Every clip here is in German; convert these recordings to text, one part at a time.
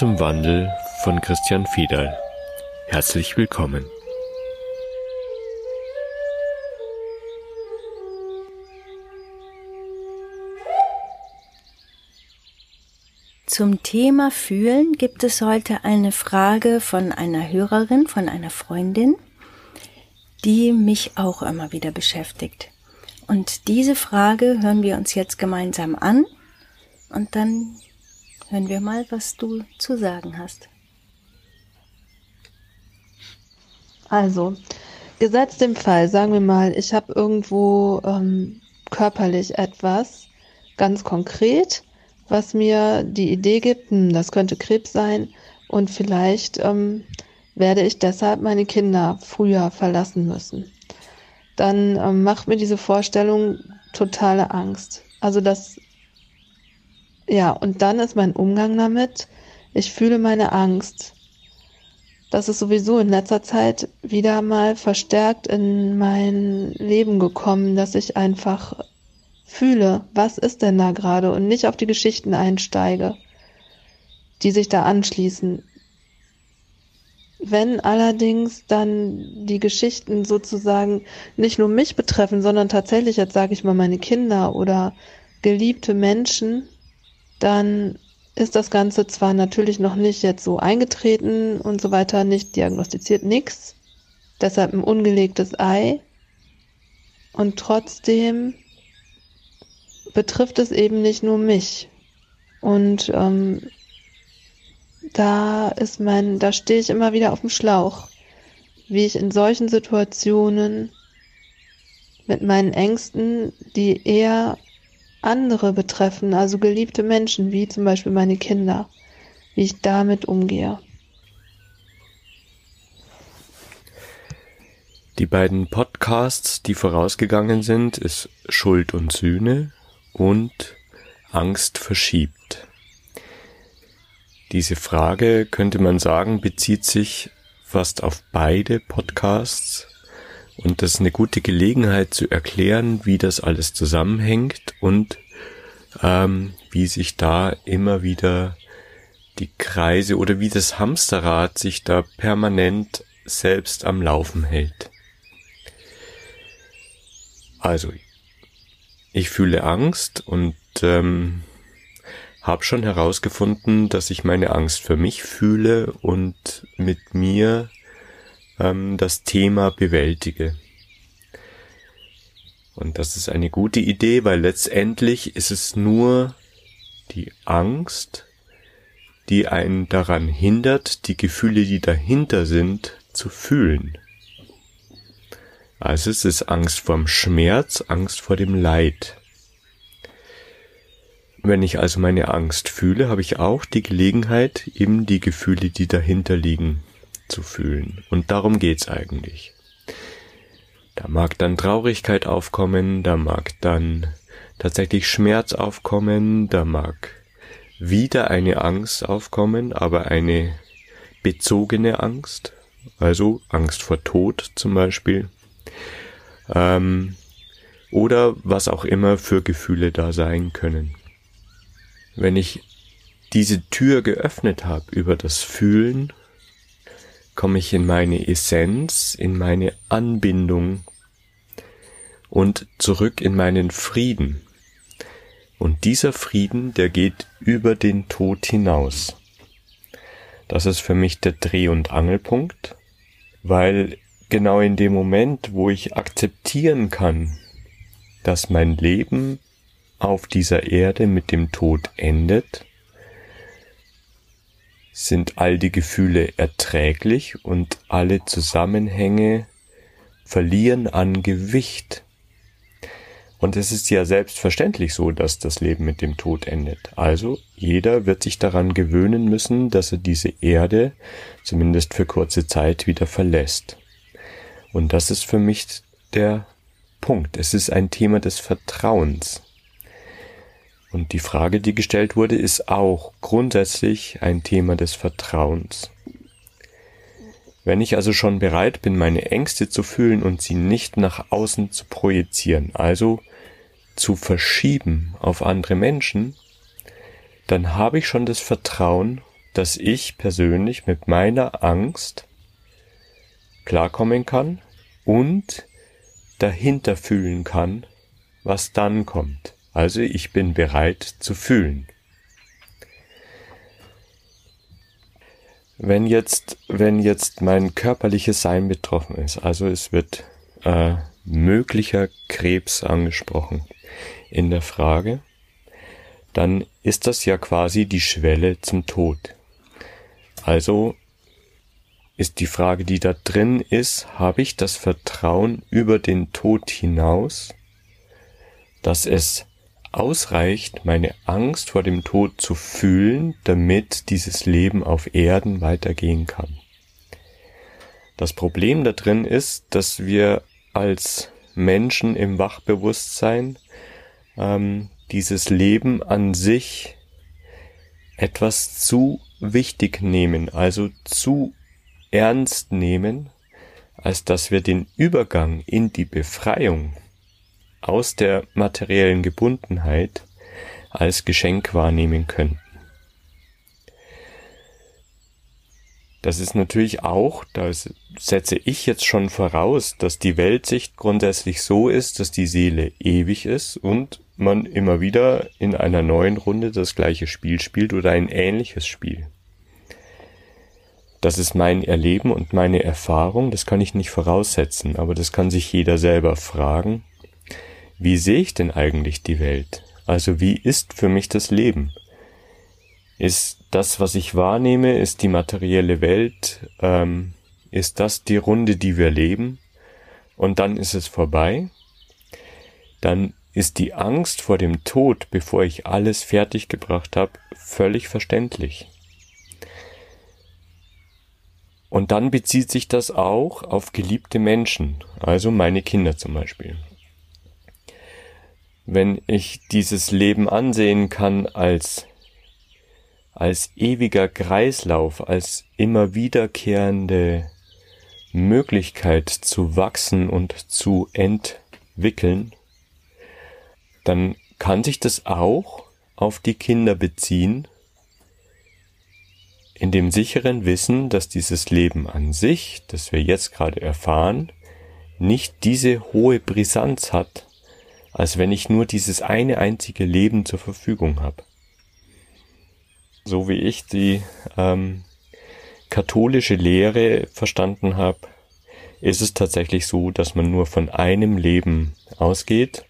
Zum Wandel von Christian Fiedal. Herzlich willkommen. Zum Thema Fühlen gibt es heute eine Frage von einer Hörerin, von einer Freundin, die mich auch immer wieder beschäftigt. Und diese Frage hören wir uns jetzt gemeinsam an und dann hören wir mal, was du zu sagen hast. Also, gesetzt im Fall, sagen wir mal, ich habe irgendwo ähm, körperlich etwas ganz konkret, was mir die Idee gibt, hm, das könnte Krebs sein und vielleicht ähm, werde ich deshalb meine Kinder früher verlassen müssen dann ähm, macht mir diese Vorstellung totale Angst. Also das, ja, und dann ist mein Umgang damit, ich fühle meine Angst. Das ist sowieso in letzter Zeit wieder mal verstärkt in mein Leben gekommen, dass ich einfach fühle, was ist denn da gerade und nicht auf die Geschichten einsteige, die sich da anschließen. Wenn allerdings dann die Geschichten sozusagen nicht nur mich betreffen, sondern tatsächlich, jetzt sage ich mal, meine Kinder oder geliebte Menschen, dann ist das Ganze zwar natürlich noch nicht jetzt so eingetreten und so weiter, nicht diagnostiziert, nix, deshalb ein ungelegtes Ei. Und trotzdem betrifft es eben nicht nur mich. Und ähm, da ist mein, da stehe ich immer wieder auf dem Schlauch, wie ich in solchen Situationen mit meinen Ängsten, die eher andere betreffen, also geliebte Menschen, wie zum Beispiel meine Kinder, wie ich damit umgehe. Die beiden Podcasts, die vorausgegangen sind, ist Schuld und Sühne und Angst verschiebt. Diese Frage, könnte man sagen, bezieht sich fast auf beide Podcasts und das ist eine gute Gelegenheit zu erklären, wie das alles zusammenhängt und ähm, wie sich da immer wieder die Kreise oder wie das Hamsterrad sich da permanent selbst am Laufen hält. Also, ich fühle Angst und ähm, habe schon herausgefunden, dass ich meine Angst für mich fühle und mit mir ähm, das Thema bewältige. Und das ist eine gute Idee, weil letztendlich ist es nur die Angst, die einen daran hindert, die Gefühle, die dahinter sind, zu fühlen. Also es ist Angst vorm Schmerz, Angst vor dem Leid. Wenn ich also meine Angst fühle, habe ich auch die Gelegenheit, eben die Gefühle, die dahinter liegen, zu fühlen. Und darum geht's eigentlich. Da mag dann Traurigkeit aufkommen, da mag dann tatsächlich Schmerz aufkommen, da mag wieder eine Angst aufkommen, aber eine bezogene Angst, also Angst vor Tod zum Beispiel, ähm, oder was auch immer für Gefühle da sein können. Wenn ich diese Tür geöffnet habe über das Fühlen, komme ich in meine Essenz, in meine Anbindung und zurück in meinen Frieden. Und dieser Frieden, der geht über den Tod hinaus. Das ist für mich der Dreh- und Angelpunkt, weil genau in dem Moment, wo ich akzeptieren kann, dass mein Leben auf dieser Erde mit dem Tod endet, sind all die Gefühle erträglich und alle Zusammenhänge verlieren an Gewicht. Und es ist ja selbstverständlich so, dass das Leben mit dem Tod endet. Also jeder wird sich daran gewöhnen müssen, dass er diese Erde zumindest für kurze Zeit wieder verlässt. Und das ist für mich der Punkt. Es ist ein Thema des Vertrauens. Und die Frage, die gestellt wurde, ist auch grundsätzlich ein Thema des Vertrauens. Wenn ich also schon bereit bin, meine Ängste zu fühlen und sie nicht nach außen zu projizieren, also zu verschieben auf andere Menschen, dann habe ich schon das Vertrauen, dass ich persönlich mit meiner Angst klarkommen kann und dahinter fühlen kann, was dann kommt. Also ich bin bereit zu fühlen. Wenn jetzt, wenn jetzt mein körperliches Sein betroffen ist, also es wird äh, möglicher Krebs angesprochen in der Frage, dann ist das ja quasi die Schwelle zum Tod. Also ist die Frage, die da drin ist, habe ich das Vertrauen über den Tod hinaus, dass es ausreicht, meine Angst vor dem Tod zu fühlen, damit dieses Leben auf Erden weitergehen kann. Das Problem da drin ist, dass wir als Menschen im Wachbewusstsein ähm, dieses Leben an sich etwas zu wichtig nehmen, also zu ernst nehmen, als dass wir den Übergang in die Befreiung aus der materiellen Gebundenheit als Geschenk wahrnehmen könnten. Das ist natürlich auch, da setze ich jetzt schon voraus, dass die Weltsicht grundsätzlich so ist, dass die Seele ewig ist und man immer wieder in einer neuen Runde das gleiche Spiel spielt oder ein ähnliches Spiel. Das ist mein Erleben und meine Erfahrung, das kann ich nicht voraussetzen, aber das kann sich jeder selber fragen. Wie sehe ich denn eigentlich die Welt? Also wie ist für mich das Leben? Ist das, was ich wahrnehme, ist die materielle Welt, ähm, ist das die Runde, die wir leben? Und dann ist es vorbei? Dann ist die Angst vor dem Tod, bevor ich alles fertiggebracht habe, völlig verständlich. Und dann bezieht sich das auch auf geliebte Menschen, also meine Kinder zum Beispiel. Wenn ich dieses Leben ansehen kann als, als ewiger Kreislauf, als immer wiederkehrende Möglichkeit zu wachsen und zu entwickeln, dann kann sich das auch auf die Kinder beziehen in dem sicheren Wissen, dass dieses Leben an sich, das wir jetzt gerade erfahren, nicht diese hohe Brisanz hat, als wenn ich nur dieses eine einzige Leben zur Verfügung habe. So wie ich die ähm, katholische Lehre verstanden habe, ist es tatsächlich so, dass man nur von einem Leben ausgeht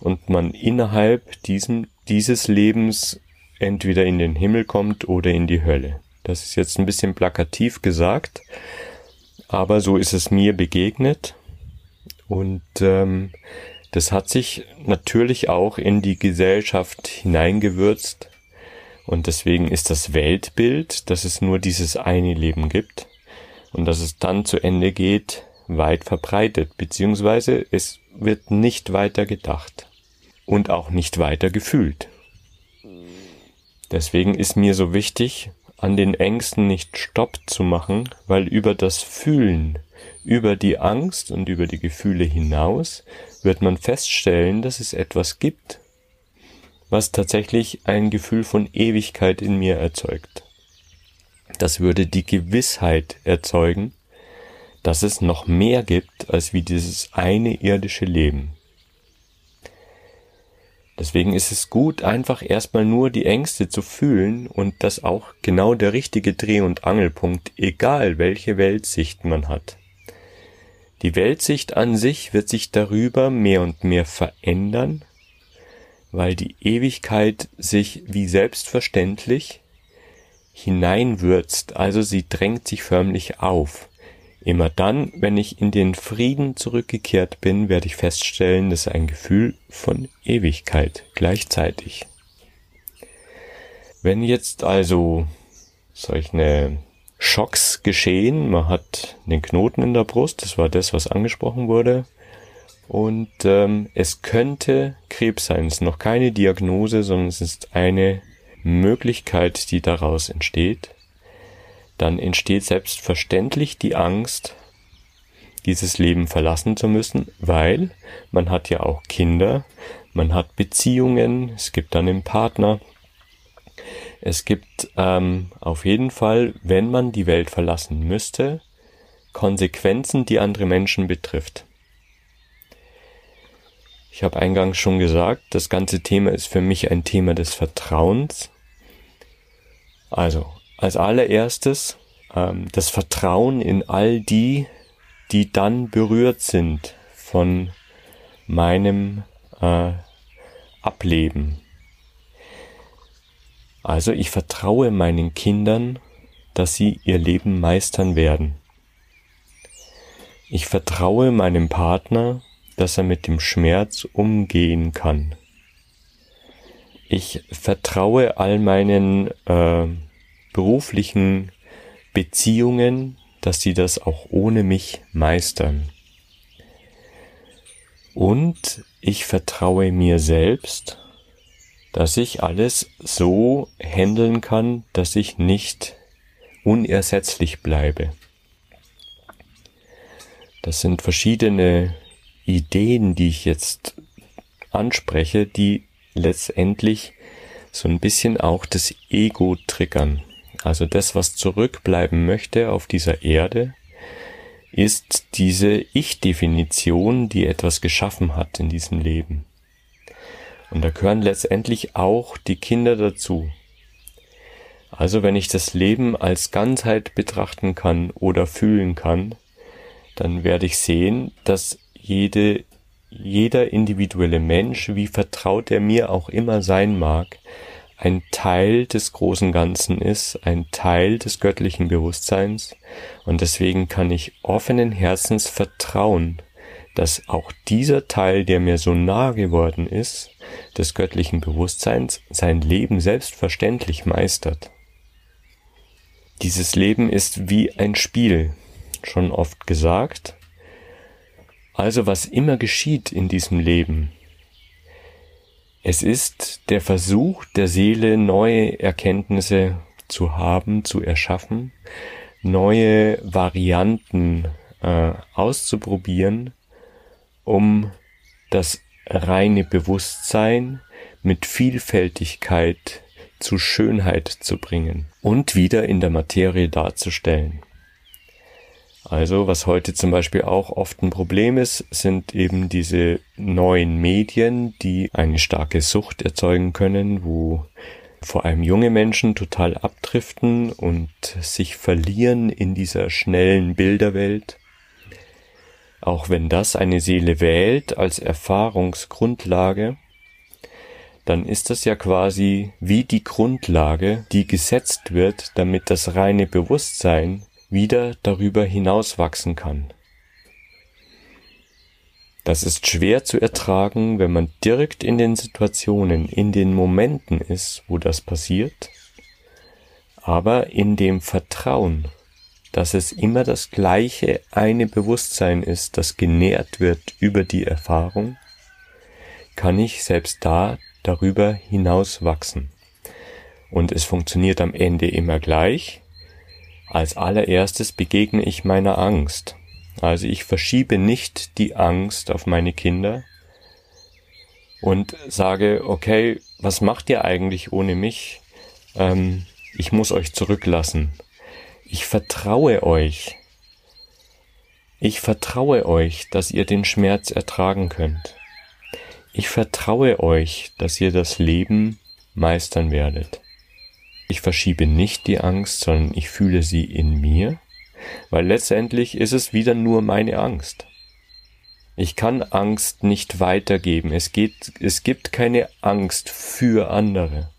und man innerhalb diesem, dieses Lebens entweder in den Himmel kommt oder in die Hölle. Das ist jetzt ein bisschen plakativ gesagt, aber so ist es mir begegnet und ähm, das hat sich natürlich auch in die Gesellschaft hineingewürzt und deswegen ist das Weltbild, dass es nur dieses eine Leben gibt und dass es dann zu Ende geht, weit verbreitet, beziehungsweise es wird nicht weiter gedacht und auch nicht weiter gefühlt. Deswegen ist mir so wichtig, an den Ängsten nicht Stopp zu machen, weil über das Fühlen, über die Angst und über die Gefühle hinaus wird man feststellen, dass es etwas gibt, was tatsächlich ein Gefühl von Ewigkeit in mir erzeugt. Das würde die Gewissheit erzeugen, dass es noch mehr gibt als wie dieses eine irdische Leben. Deswegen ist es gut, einfach erstmal nur die Ängste zu fühlen und das auch genau der richtige Dreh- und Angelpunkt, egal welche Weltsicht man hat. Die Weltsicht an sich wird sich darüber mehr und mehr verändern, weil die Ewigkeit sich wie selbstverständlich hineinwürzt, also sie drängt sich förmlich auf. Immer dann, wenn ich in den Frieden zurückgekehrt bin, werde ich feststellen, dass ein Gefühl von Ewigkeit gleichzeitig. Wenn jetzt also solche Schocks geschehen, man hat den Knoten in der Brust, das war das, was angesprochen wurde, und ähm, es könnte Krebs sein. Es ist noch keine Diagnose, sondern es ist eine Möglichkeit, die daraus entsteht dann entsteht selbstverständlich die Angst, dieses Leben verlassen zu müssen, weil man hat ja auch Kinder, man hat Beziehungen, es gibt dann einen Partner, Es gibt ähm, auf jeden Fall, wenn man die Welt verlassen müsste, Konsequenzen, die andere Menschen betrifft. Ich habe eingangs schon gesagt, das ganze Thema ist für mich ein Thema des Vertrauens. Also, als allererstes ähm, das Vertrauen in all die, die dann berührt sind von meinem äh, Ableben. Also ich vertraue meinen Kindern, dass sie ihr Leben meistern werden. Ich vertraue meinem Partner, dass er mit dem Schmerz umgehen kann. Ich vertraue all meinen äh, beruflichen Beziehungen, dass sie das auch ohne mich meistern. Und ich vertraue mir selbst, dass ich alles so handeln kann, dass ich nicht unersetzlich bleibe. Das sind verschiedene Ideen, die ich jetzt anspreche, die letztendlich so ein bisschen auch das Ego triggern. Also das, was zurückbleiben möchte auf dieser Erde, ist diese Ich-Definition, die etwas geschaffen hat in diesem Leben. Und da gehören letztendlich auch die Kinder dazu. Also wenn ich das Leben als Ganzheit betrachten kann oder fühlen kann, dann werde ich sehen, dass jede, jeder individuelle Mensch, wie vertraut er mir auch immer sein mag, ein Teil des großen Ganzen ist, ein Teil des göttlichen Bewusstseins und deswegen kann ich offenen Herzens vertrauen, dass auch dieser Teil, der mir so nahe geworden ist, des göttlichen Bewusstseins, sein Leben selbstverständlich meistert. Dieses Leben ist wie ein Spiel, schon oft gesagt. Also was immer geschieht in diesem Leben, es ist der Versuch der Seele, neue Erkenntnisse zu haben, zu erschaffen, neue Varianten äh, auszuprobieren, um das reine Bewusstsein mit Vielfältigkeit zu Schönheit zu bringen und wieder in der Materie darzustellen. Also was heute zum Beispiel auch oft ein Problem ist, sind eben diese neuen Medien, die eine starke Sucht erzeugen können, wo vor allem junge Menschen total abdriften und sich verlieren in dieser schnellen Bilderwelt. Auch wenn das eine Seele wählt als Erfahrungsgrundlage, dann ist das ja quasi wie die Grundlage, die gesetzt wird, damit das reine Bewusstsein wieder darüber hinaus wachsen kann. Das ist schwer zu ertragen, wenn man direkt in den Situationen, in den Momenten ist, wo das passiert, aber in dem Vertrauen, dass es immer das gleiche eine Bewusstsein ist, das genährt wird über die Erfahrung, kann ich selbst da darüber hinaus wachsen. Und es funktioniert am Ende immer gleich, als allererstes begegne ich meiner Angst. Also ich verschiebe nicht die Angst auf meine Kinder und sage, okay, was macht ihr eigentlich ohne mich? Ähm, ich muss euch zurücklassen. Ich vertraue euch. Ich vertraue euch, dass ihr den Schmerz ertragen könnt. Ich vertraue euch, dass ihr das Leben meistern werdet. Ich verschiebe nicht die Angst, sondern ich fühle sie in mir, weil letztendlich ist es wieder nur meine Angst. Ich kann Angst nicht weitergeben. Es geht, es gibt keine Angst für andere.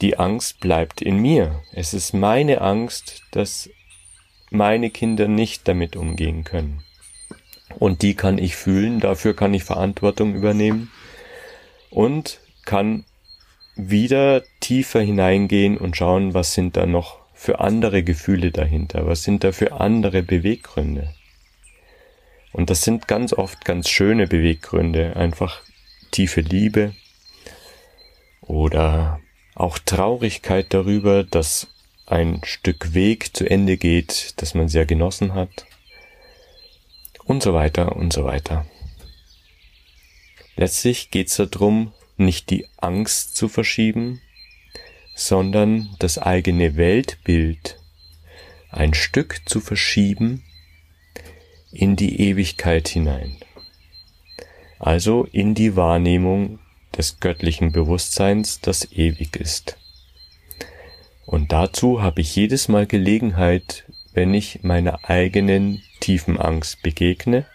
Die Angst bleibt in mir. Es ist meine Angst, dass meine Kinder nicht damit umgehen können. Und die kann ich fühlen, dafür kann ich Verantwortung übernehmen und kann wieder tiefer hineingehen und schauen, was sind da noch für andere Gefühle dahinter, was sind da für andere Beweggründe. Und das sind ganz oft ganz schöne Beweggründe, einfach tiefe Liebe oder auch Traurigkeit darüber, dass ein Stück Weg zu Ende geht, das man sehr genossen hat und so weiter und so weiter. Letztlich geht es darum, nicht die Angst zu verschieben, sondern das eigene Weltbild ein Stück zu verschieben in die Ewigkeit hinein. Also in die Wahrnehmung des göttlichen Bewusstseins, das ewig ist. Und dazu habe ich jedes Mal Gelegenheit, wenn ich meiner eigenen tiefen Angst begegne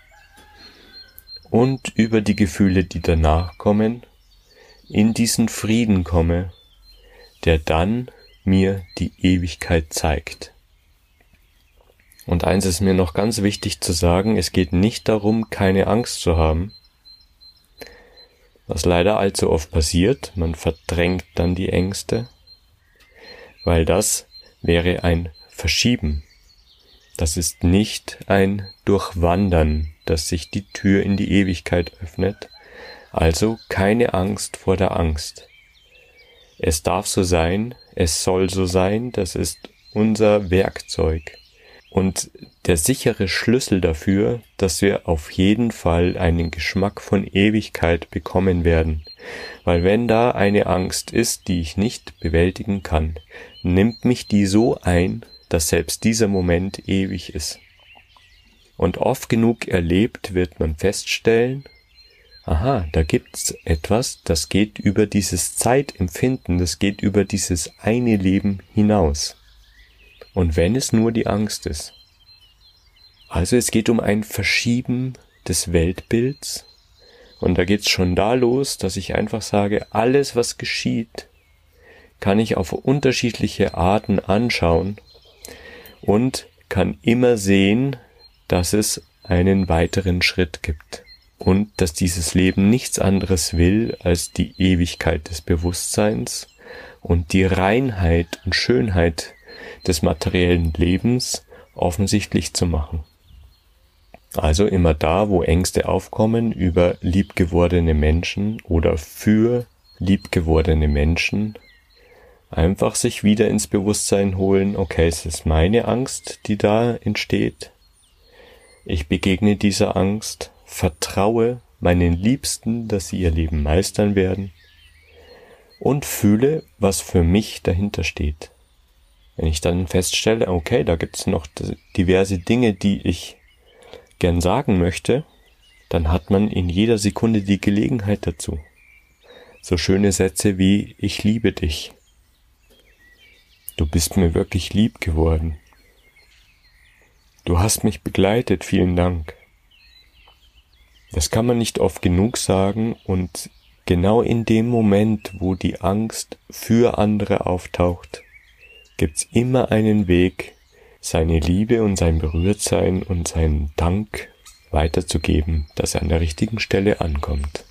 und über die Gefühle, die danach kommen, in diesen Frieden komme, der dann mir die Ewigkeit zeigt. Und eins ist mir noch ganz wichtig zu sagen, es geht nicht darum, keine Angst zu haben, was leider allzu oft passiert, man verdrängt dann die Ängste, weil das wäre ein Verschieben. Das ist nicht ein Durchwandern, dass sich die Tür in die Ewigkeit öffnet, also keine Angst vor der Angst. Es darf so sein, es soll so sein, das ist unser Werkzeug und der sichere Schlüssel dafür, dass wir auf jeden Fall einen Geschmack von Ewigkeit bekommen werden. Weil wenn da eine Angst ist, die ich nicht bewältigen kann, nimmt mich die so ein, dass selbst dieser Moment ewig ist. Und oft genug erlebt wird man feststellen, aha, da gibt's etwas, das geht über dieses Zeitempfinden, das geht über dieses eine Leben hinaus. Und wenn es nur die Angst ist. Also es geht um ein Verschieben des Weltbilds. Und da geht's schon da los, dass ich einfach sage, alles was geschieht, kann ich auf unterschiedliche Arten anschauen und kann immer sehen, dass es einen weiteren Schritt gibt und dass dieses Leben nichts anderes will als die Ewigkeit des Bewusstseins und die Reinheit und Schönheit des materiellen Lebens offensichtlich zu machen. Also immer da, wo Ängste aufkommen über liebgewordene Menschen oder für liebgewordene Menschen, einfach sich wieder ins Bewusstsein holen, okay, es ist meine Angst, die da entsteht. Ich begegne dieser Angst, vertraue meinen Liebsten, dass sie ihr Leben meistern werden und fühle, was für mich dahinter steht. Wenn ich dann feststelle, okay, da gibt es noch diverse Dinge, die ich gern sagen möchte, dann hat man in jeder Sekunde die Gelegenheit dazu. So schöne Sätze wie ich liebe dich. Du bist mir wirklich lieb geworden. Du hast mich begleitet, vielen Dank. Das kann man nicht oft genug sagen und genau in dem Moment, wo die Angst für andere auftaucht, gibt's immer einen Weg, seine Liebe und sein Berührtsein und seinen Dank weiterzugeben, dass er an der richtigen Stelle ankommt.